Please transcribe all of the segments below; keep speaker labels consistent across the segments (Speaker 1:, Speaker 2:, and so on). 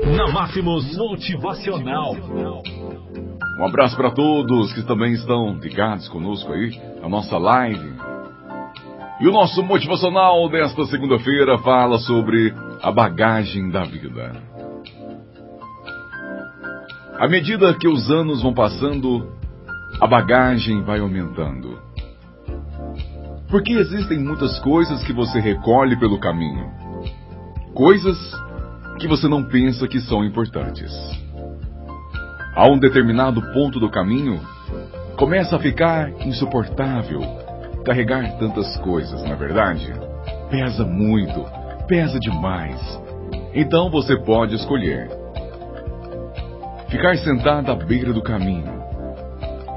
Speaker 1: Na Máximos Motivacional.
Speaker 2: Um abraço para todos que também estão ligados conosco aí, na nossa live. E o nosso motivacional desta segunda-feira fala sobre a bagagem da vida. À medida que os anos vão passando, a bagagem vai aumentando. Porque existem muitas coisas que você recolhe pelo caminho. Coisas que você não pensa que são importantes. A um determinado ponto do caminho, começa a ficar insuportável carregar tantas coisas, na é verdade? Pesa muito, pesa demais. Então você pode escolher. Ficar sentado à beira do caminho,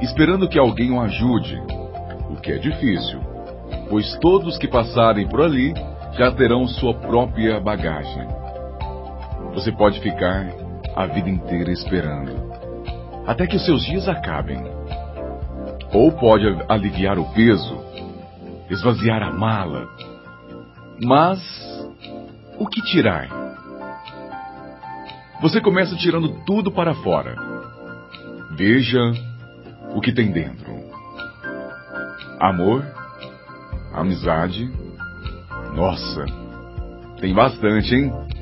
Speaker 2: esperando que alguém o ajude, o que é difícil, pois todos que passarem por ali já terão sua própria bagagem. Você pode ficar a vida inteira esperando, até que os seus dias acabem. Ou pode aliviar o peso, esvaziar a mala. Mas o que tirar? Você começa tirando tudo para fora. Veja o que tem dentro: amor, amizade. Nossa, tem bastante, hein?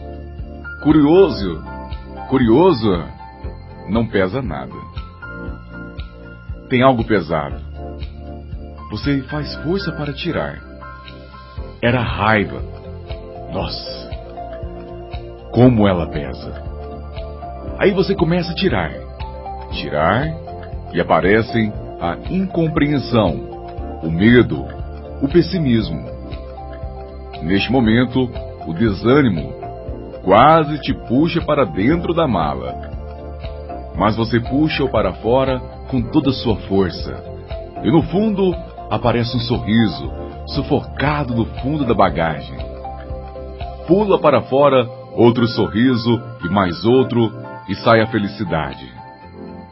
Speaker 2: Curioso, curioso, não pesa nada. Tem algo pesado. Você faz força para tirar. Era raiva. Nossa, como ela pesa. Aí você começa a tirar, tirar, e aparecem a incompreensão, o medo, o pessimismo. Neste momento, o desânimo quase te puxa para dentro da mala. Mas você puxa-o para fora com toda a sua força. E no fundo aparece um sorriso, sufocado no fundo da bagagem. Pula para fora outro sorriso e mais outro, e sai a felicidade.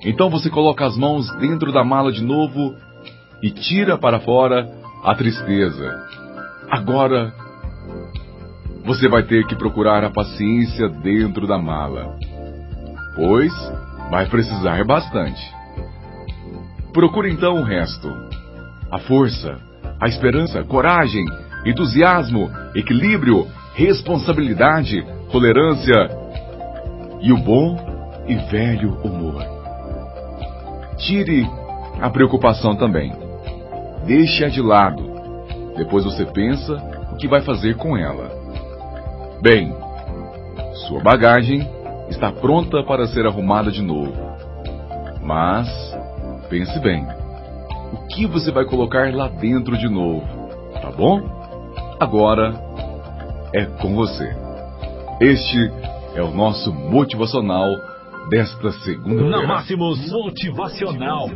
Speaker 2: Então você coloca as mãos dentro da mala de novo e tira para fora a tristeza. Agora você vai ter que procurar a paciência dentro da mala, pois vai precisar bastante. Procure então o resto: a força, a esperança, coragem, entusiasmo, equilíbrio, responsabilidade, tolerância e o bom e velho humor. Tire a preocupação também. Deixe-a de lado. Depois você pensa o que vai fazer com ela. Bem, sua bagagem está pronta para ser arrumada de novo. Mas pense bem. O que você vai colocar lá dentro de novo? Tá bom? Agora é com você. Este é o nosso motivacional desta segunda-feira.
Speaker 1: Na Máximos Motivacional.